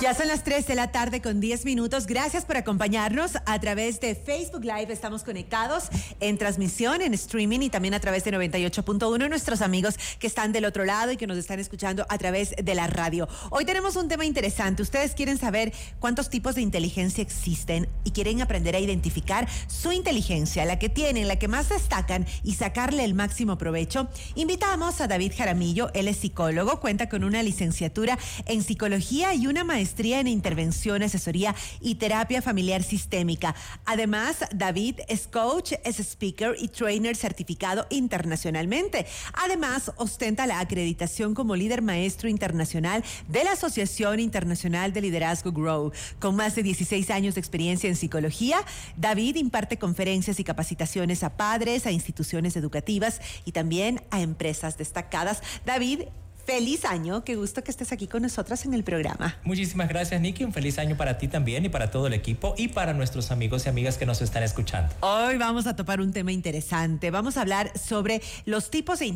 Ya son las 3 de la tarde con 10 minutos. Gracias por acompañarnos a través de Facebook Live. Estamos conectados en transmisión, en streaming y también a través de 98.1. Nuestros amigos que están del otro lado y que nos están escuchando a través de la radio. Hoy tenemos un tema interesante. Ustedes quieren saber cuántos tipos de inteligencia existen y quieren aprender a identificar su inteligencia, la que tienen, la que más destacan y sacarle el máximo provecho. Invitamos a David Jaramillo. Él es psicólogo, cuenta con una licenciatura en psicología y una maestría en intervención, asesoría y terapia familiar sistémica. Además, David es coach, es speaker y trainer certificado internacionalmente. Además, ostenta la acreditación como líder maestro internacional de la Asociación Internacional de Liderazgo Grow. Con más de 16 años de experiencia en psicología, David imparte conferencias y capacitaciones a padres, a instituciones educativas y también a empresas destacadas. David Feliz año, qué gusto que estés aquí con nosotras en el programa. Muchísimas gracias, Nicky. Un feliz año para ti también y para todo el equipo y para nuestros amigos y amigas que nos están escuchando. Hoy vamos a topar un tema interesante. Vamos a hablar sobre los tipos de,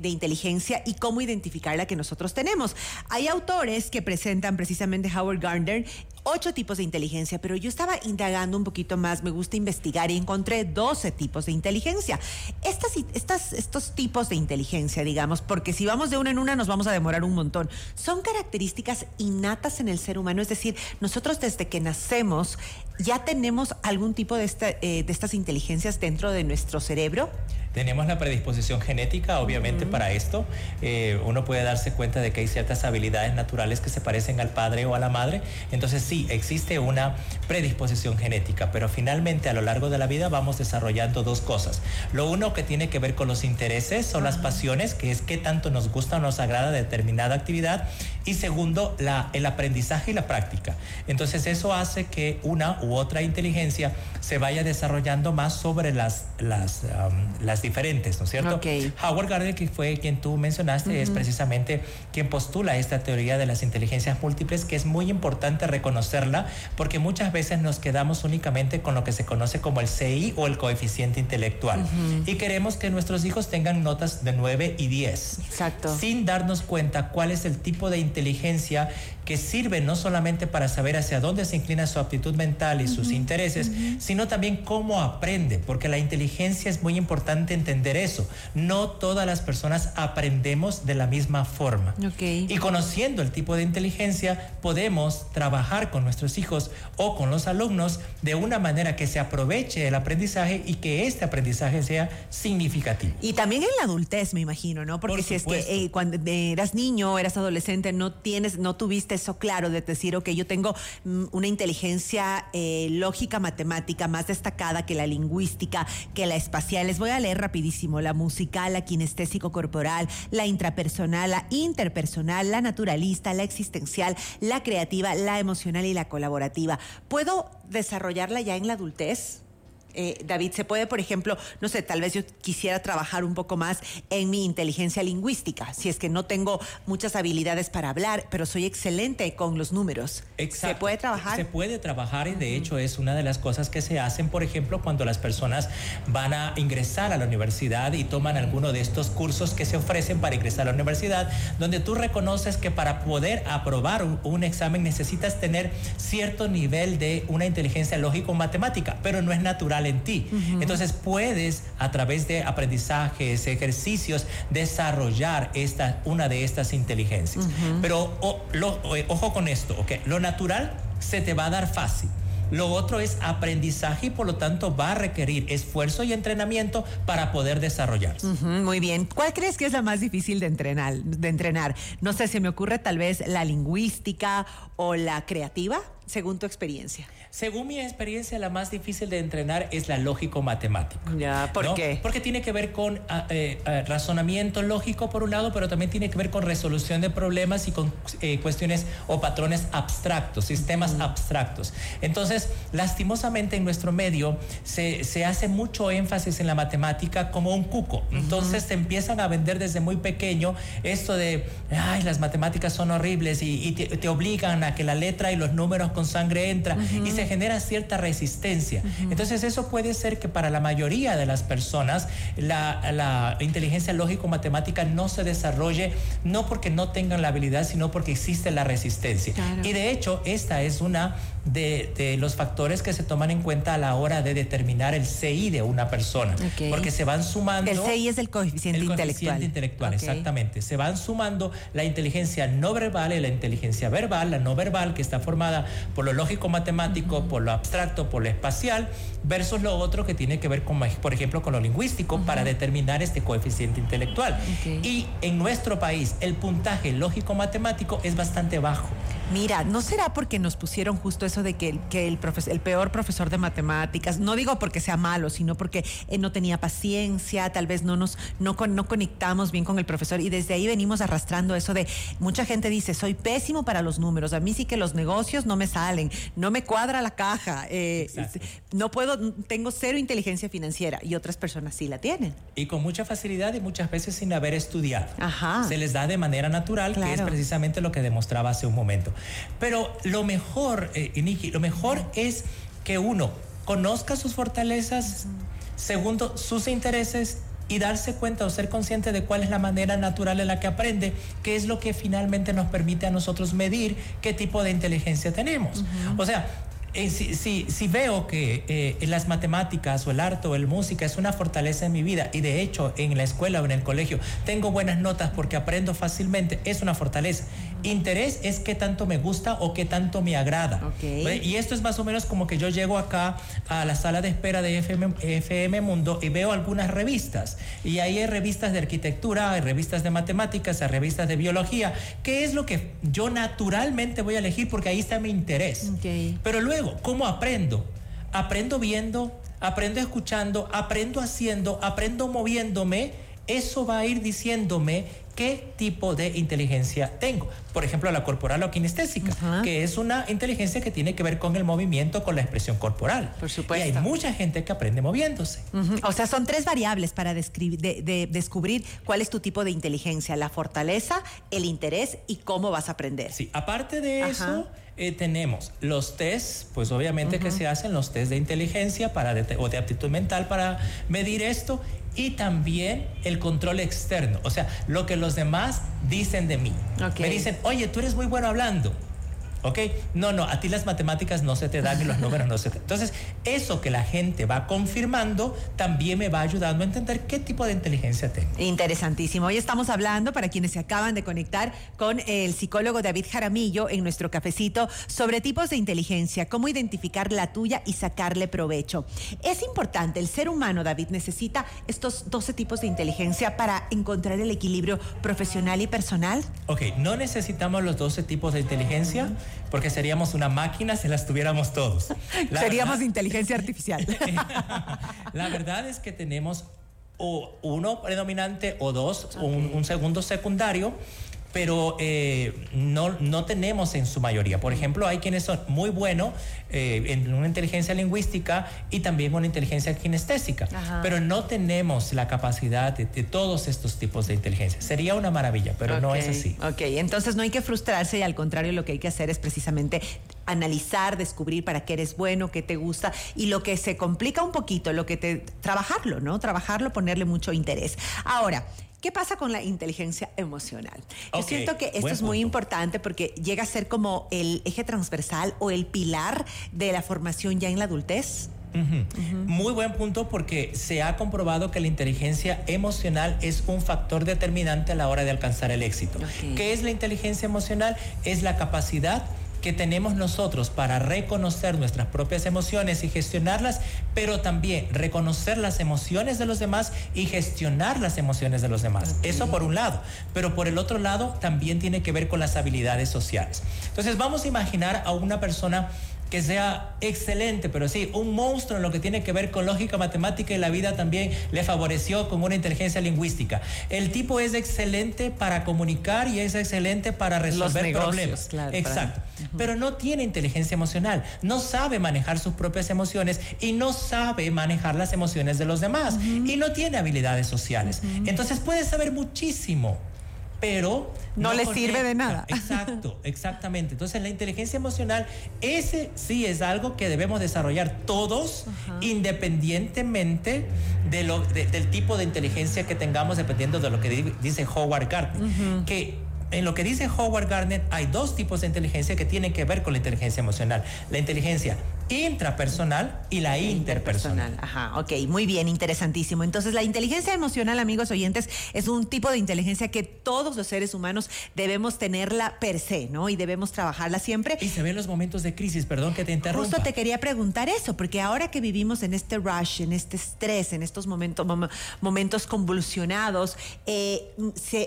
de inteligencia y cómo identificar la que nosotros tenemos. Hay autores que presentan precisamente Howard Gardner ocho tipos de inteligencia, pero yo estaba indagando un poquito más, me gusta investigar y encontré 12 tipos de inteligencia. Estas, estas, estos tipos de inteligencia, digamos, porque si vamos de una en una nos vamos a demorar un montón, son características innatas en el ser humano, es decir, nosotros desde que nacemos ya tenemos algún tipo de, eh, de estas inteligencias dentro de nuestro cerebro. Tenemos la predisposición genética, obviamente, para esto. Eh, uno puede darse cuenta de que hay ciertas habilidades naturales que se parecen al padre o a la madre. Entonces sí, existe una predisposición genética, pero finalmente a lo largo de la vida vamos desarrollando dos cosas. Lo uno que tiene que ver con los intereses o las pasiones, que es qué tanto nos gusta o nos agrada determinada actividad. Y segundo, la, el aprendizaje y la práctica. Entonces eso hace que una u otra inteligencia se vaya desarrollando más sobre las, las, las diferentes, ¿no es cierto? Howard Gardner, que fue quien tú mencionaste, es precisamente quien postula esta teoría de las inteligencias múltiples, que es muy importante reconocerla porque muchas veces nos quedamos únicamente con lo que se conoce como el CI o el coeficiente intelectual y queremos que nuestros hijos tengan notas de 9 y 10. Exacto. Sin darnos cuenta cuál es el tipo de inteligencia que sirve no solamente para saber hacia dónde se inclina su aptitud mental y sus intereses, sino también cómo aprende, porque la inteligencia es muy importante entender eso. No todas las personas aprendemos de la misma forma. Y conociendo el tipo de inteligencia, podemos trabajar con nuestros hijos o con los alumnos de una manera que se aproveche el aprendizaje y que este aprendizaje sea significativo. Y también en la adultez, me imagino, ¿no? Porque si es que eh, cuando eras niño, eras adolescente, no tienes, no tuviste eso claro de decir, ok, yo tengo mm, una inteligencia eh, lógica, matemática más destacada que la lingüística, que la espacial. Les voy a leer rapidísimo la musical, la kinestésico corporal, la intrapersonal, la interpersonal, la naturalista, la existencial, la creativa, la emocional y la colaborativa. ¿Puedo desarrollarla ya en la adultez? Eh, David, se puede, por ejemplo, no sé, tal vez yo quisiera trabajar un poco más en mi inteligencia lingüística, si es que no tengo muchas habilidades para hablar, pero soy excelente con los números. Exacto. ¿Se puede trabajar? Se puede trabajar y de hecho es una de las cosas que se hacen, por ejemplo, cuando las personas van a ingresar a la universidad y toman alguno de estos cursos que se ofrecen para ingresar a la universidad, donde tú reconoces que para poder aprobar un, examen necesitas tener cierto nivel de una inteligencia lógico-matemática, pero no es natural en ti. Entonces puedes a través de aprendizajes, ejercicios, desarrollar esta, una de estas inteligencias. Pero eh, ojo con esto, ¿ok? Lo natural se te va a dar fácil. Lo otro es aprendizaje y por lo tanto va a requerir esfuerzo y entrenamiento para poder desarrollarse. muy bien. ¿Cuál crees que es la más difícil de entrenar, de entrenar? No sé, se me ocurre tal vez la lingüística o la creativa según tu experiencia? Según mi experiencia, la más difícil de entrenar es la lógico-matemática. Ya, ¿por qué? Porque tiene que ver con ah, eh, ah, razonamiento lógico por un lado, pero también tiene que ver con resolución de problemas y con eh, cuestiones o patrones abstractos, sistemas abstractos. Entonces, lastimosamente en nuestro medio se, se, hace mucho énfasis en la matemática como un cuco. Entonces, te empiezan a vender desde muy pequeño esto de, ay, las matemáticas son horribles y, te, te obligan a que la letra y los números con sangre entra y se genera cierta resistencia. Entonces eso puede ser que para la mayoría de las personas la, inteligencia lógico-matemática no se desarrolle no porque no tengan la habilidad, sino porque existe la resistencia. Y de hecho, esta es una de, los factores que se toman en cuenta a la hora de determinar el CI de una persona. Porque se van sumando... El CI es el coeficiente intelectual. El coeficiente intelectual, exactamente. Se van sumando la inteligencia no verbal y la inteligencia verbal, la no verbal, que está formada por lo lógico por lo abstracto, por lo espacial, versus lo otro que tiene que ver con, por ejemplo, con lo lingüístico, para determinar este coeficiente intelectual. Y en nuestro país, el puntaje lógico matemático es bastante bajo. Mira, ¿no será porque nos pusieron justo eso de que, que el, el peor profesor de matemáticas, no digo porque sea malo, sino porque él no tenía paciencia, tal vez no nos no, no conectamos bien con el profesor y desde ahí venimos arrastrando eso de mucha gente dice, soy pésimo para los números, a mí sí que los negocios no me salen, no me cuadra la caja, eh, no puedo, tengo cero inteligencia financiera y otras personas sí la tienen. Y con mucha facilidad y muchas veces sin haber estudiado. Se les da de manera natural, que es precisamente lo que demostraba hace un momento. Pero lo mejor, eh, lo mejor es que uno conozca sus fortalezas, segundo, sus intereses y darse cuenta o ser consciente de cuál es la manera natural en la que aprende, que es lo que finalmente nos permite a nosotros medir qué tipo de inteligencia tenemos. O sea, eh, si, veo que eh, las matemáticas o el arte o el música es una fortaleza en mi vida y de hecho en la escuela o en el colegio tengo buenas notas porque aprendo fácilmente, es una fortaleza. Interés es qué tanto me gusta o qué tanto me agrada. Y esto es más o menos como que yo llego acá a la sala de espera de FM, FM Mundo y veo algunas revistas. Y ahí hay revistas de arquitectura, hay revistas de matemáticas, hay revistas de biología. ¿Qué es lo que yo naturalmente voy a elegir? Porque ahí está mi interés. Pero luego, ¿cómo aprendo? Aprendo viendo, aprendo escuchando, aprendo haciendo, aprendo moviéndome. Eso va a ir diciéndome qué tipo de inteligencia tengo. Por ejemplo, la corporal o kinestésica, que es una inteligencia que tiene que ver con el movimiento, con la expresión corporal. Por supuesto. Y hay mucha gente que aprende moviéndose. O sea, son tres variables para de, descubrir cuál es tu tipo de inteligencia, la fortaleza, el interés y cómo vas a aprender. Sí, aparte de eso... Eh, tenemos los test, pues obviamente que se hacen los test de inteligencia para o de aptitud mental para medir esto y también el control externo, o sea, lo que los demás dicen de mí. Me dicen, oye, tú eres muy bueno hablando. ¿Ok? No, no, a ti las matemáticas no se te dan y los números no se te Entonces, eso que la gente va confirmando también me va ayudando a entender qué tipo de inteligencia tengo. Interesantísimo. Hoy estamos hablando, para quienes se acaban de conectar, con el psicólogo David Jaramillo en nuestro cafecito sobre tipos de inteligencia, cómo identificar la tuya y sacarle provecho. Es importante, el ser humano, David, necesita estos 12 tipos de inteligencia para encontrar el equilibrio profesional y personal. Ok, no necesitamos los 12 tipos de inteligencia porque seríamos una máquina si las tuviéramos todos. seríamos inteligencia artificial. la verdad es que tenemos o uno predominante o dos, un, segundo secundario pero eh, no, no tenemos en su mayoría. Por ejemplo, hay quienes son muy buenos eh, en una inteligencia lingüística y también una inteligencia kinestésica, pero no tenemos la capacidad de, todos estos tipos de inteligencia. Sería una maravilla, pero no es así. Ok, entonces no hay que frustrarse y al contrario lo que hay que hacer es precisamente analizar, descubrir para qué eres bueno, qué te gusta y lo que se complica un poquito, lo que te trabajarlo, ¿no? Trabajarlo, ponerle mucho interés. Ahora, ¿Qué pasa con la inteligencia emocional? Yo siento que esto es muy importante porque llega a ser como el eje transversal o el pilar de la formación ya en la adultez. Muy buen punto porque se ha comprobado que la inteligencia emocional es un factor determinante a la hora de alcanzar el éxito. ¿Qué es la inteligencia emocional? Es la capacidad que tenemos nosotros para reconocer nuestras propias emociones y gestionarlas, pero también reconocer las emociones de los demás y gestionar las emociones de los demás. Eso por un lado, pero por el otro lado también tiene que ver con las habilidades sociales. Entonces vamos a imaginar a una persona que sea excelente, pero sí, un monstruo en lo que tiene que ver con lógica matemática y la vida también le favoreció con una inteligencia lingüística. El tipo es excelente para comunicar y es excelente para resolver problemas. Exacto. Pero no tiene inteligencia emocional, no sabe manejar sus propias emociones y no sabe manejar las emociones de los demás y no tiene habilidades sociales. Entonces puede saber muchísimo pero no, le sirve de nada. Exacto, exactamente. Entonces la inteligencia emocional, ese sí es algo que debemos desarrollar todos, independientemente de lo, del tipo de inteligencia que tengamos, dependiendo de lo que dice Howard Gardner, que en lo que dice Howard Gardner hay dos tipos de inteligencia que tienen que ver con la inteligencia emocional. La inteligencia intrapersonal y la interpersonal. Ajá, ok, muy bien, interesantísimo. Entonces, la inteligencia emocional, amigos oyentes, es un tipo de inteligencia que todos los seres humanos debemos tenerla per se, ¿no? Y debemos trabajarla siempre. Y se ven los momentos de crisis, perdón que te interrumpa. Justo te quería preguntar eso, porque ahora que vivimos en este rush, en este estrés, en estos momentos, momentos convulsionados, eh,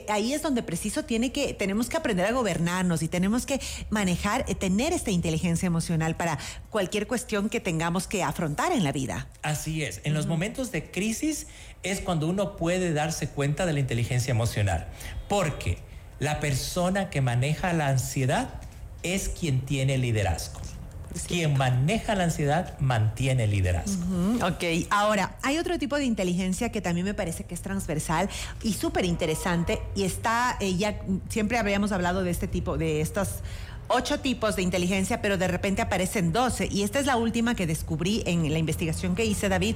ahí es donde preciso tiene que, tenemos que aprender a gobernarnos y tenemos que manejar, eh, tener esta inteligencia emocional para cualquier cuestión que tengamos que afrontar en la vida. Así es. En los momentos de crisis es cuando uno puede darse cuenta de la inteligencia emocional. Porque la persona que maneja la ansiedad es quien tiene liderazgo. Quien maneja la ansiedad mantiene el liderazgo. ok, ahora hay otro tipo de inteligencia que también me parece que es transversal y súper interesante y está, eh, ya siempre habríamos hablado de este tipo, de estas ocho tipos de inteligencia, pero de repente aparecen doce. Y esta es la última que descubrí en la investigación que hice, David,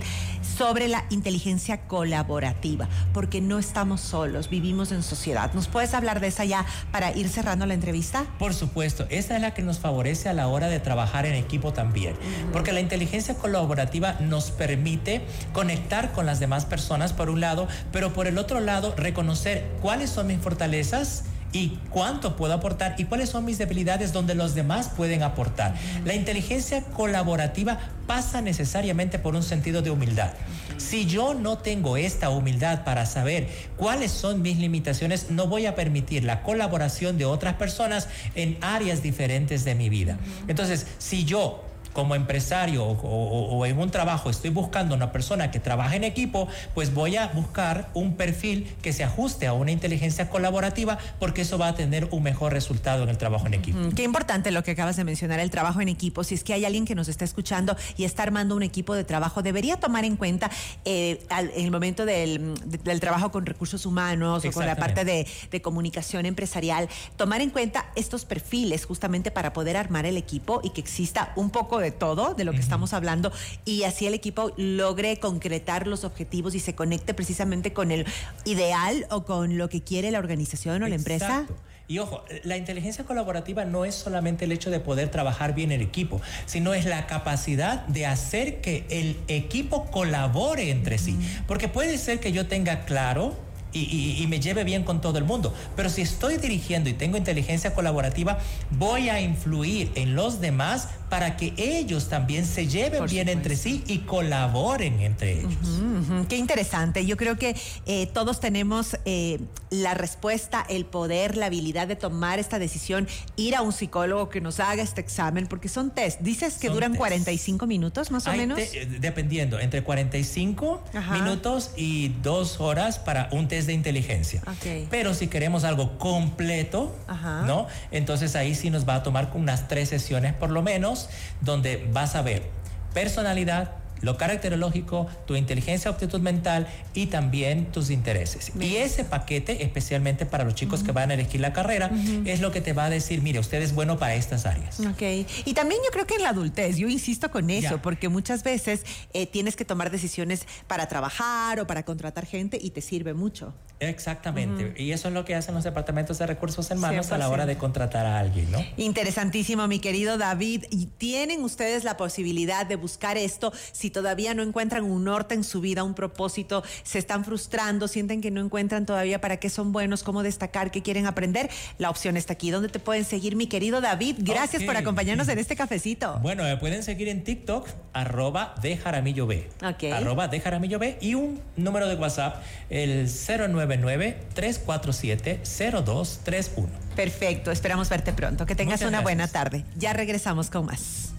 sobre la inteligencia colaborativa, porque no estamos solos, vivimos en sociedad. ¿Nos puedes hablar de esa ya para ir cerrando la entrevista? Por supuesto, esa es la que nos favorece a la hora de trabajar en equipo también, porque la inteligencia colaborativa nos permite conectar con las demás personas por un lado, pero por el otro lado reconocer cuáles son mis fortalezas, y cuánto puedo aportar y cuáles son mis debilidades donde los demás pueden aportar. La inteligencia colaborativa pasa necesariamente por un sentido de humildad. Si yo no tengo esta humildad para saber cuáles son mis limitaciones, no voy a permitir la colaboración de otras personas en áreas diferentes de mi vida. Entonces, si yo como empresario o, en un trabajo estoy buscando una persona que trabaje en equipo, pues voy a buscar un perfil que se ajuste a una inteligencia colaborativa porque eso va a tener un mejor resultado en el trabajo en equipo. qué importante lo que acabas de mencionar, el trabajo en equipo. Si es que hay alguien que nos está escuchando y está armando un equipo de trabajo, debería tomar en cuenta eh, en el momento del, trabajo con recursos humanos o con la parte de, de comunicación empresarial, tomar en cuenta estos perfiles justamente para poder armar el equipo y que exista un poco de de todo, de lo que estamos hablando, y así el equipo logre concretar los objetivos y se conecte precisamente con el ideal o con lo que quiere la organización o la empresa. Y ojo, la inteligencia colaborativa no es solamente el hecho de poder trabajar bien en equipo, sino es la capacidad de hacer que el equipo colabore entre sí. Porque puede ser que yo tenga claro y, me lleve bien con todo el mundo. Pero si estoy dirigiendo y tengo inteligencia colaborativa, voy a influir en los demás para que ellos también se lleven bien entre sí y colaboren entre ellos. Qué interesante. Yo creo que eh, todos tenemos eh, la respuesta, el poder, la habilidad de tomar esta decisión, ir a un psicólogo que nos haga este examen, porque son test. Dices que duran 45 minutos más o menos. Eh, dependiendo, entre 45 minutos y dos horas para un test de inteligencia. Pero si queremos algo completo, ¿no? Entonces ahí sí nos va a tomar unas tres sesiones por lo menos, donde vas a ver personalidad, lo caracterológico, tu inteligencia, actitud mental y también tus intereses. Y ese paquete, especialmente para los chicos que van a elegir la carrera, es lo que te va a decir, mire, usted es bueno para estas áreas. Ok. Y también yo creo que en la adultez, yo insisto con eso, porque muchas veces eh, tienes que tomar decisiones para trabajar o para contratar gente y te sirve mucho. Exactamente. Y eso es lo que hacen los departamentos de recursos humanos a la hora de contratar a alguien, ¿no? Interesantísimo, mi querido David. Y tienen ustedes la posibilidad de buscar esto si todavía no encuentran un norte en su vida, un propósito, se están frustrando, sienten que no encuentran todavía para qué son buenos, cómo destacar, qué quieren aprender. La opción está aquí. ¿Dónde te pueden seguir, mi querido David? Gracias por acompañarnos en este cafecito. Bueno, me pueden seguir en TikTok, arroba de Jaramillo B. Arroba de Jaramillo B y un número de WhatsApp, el 09 993470231. Perfecto, esperamos verte pronto. Que tengas una buena tarde. Ya regresamos con más.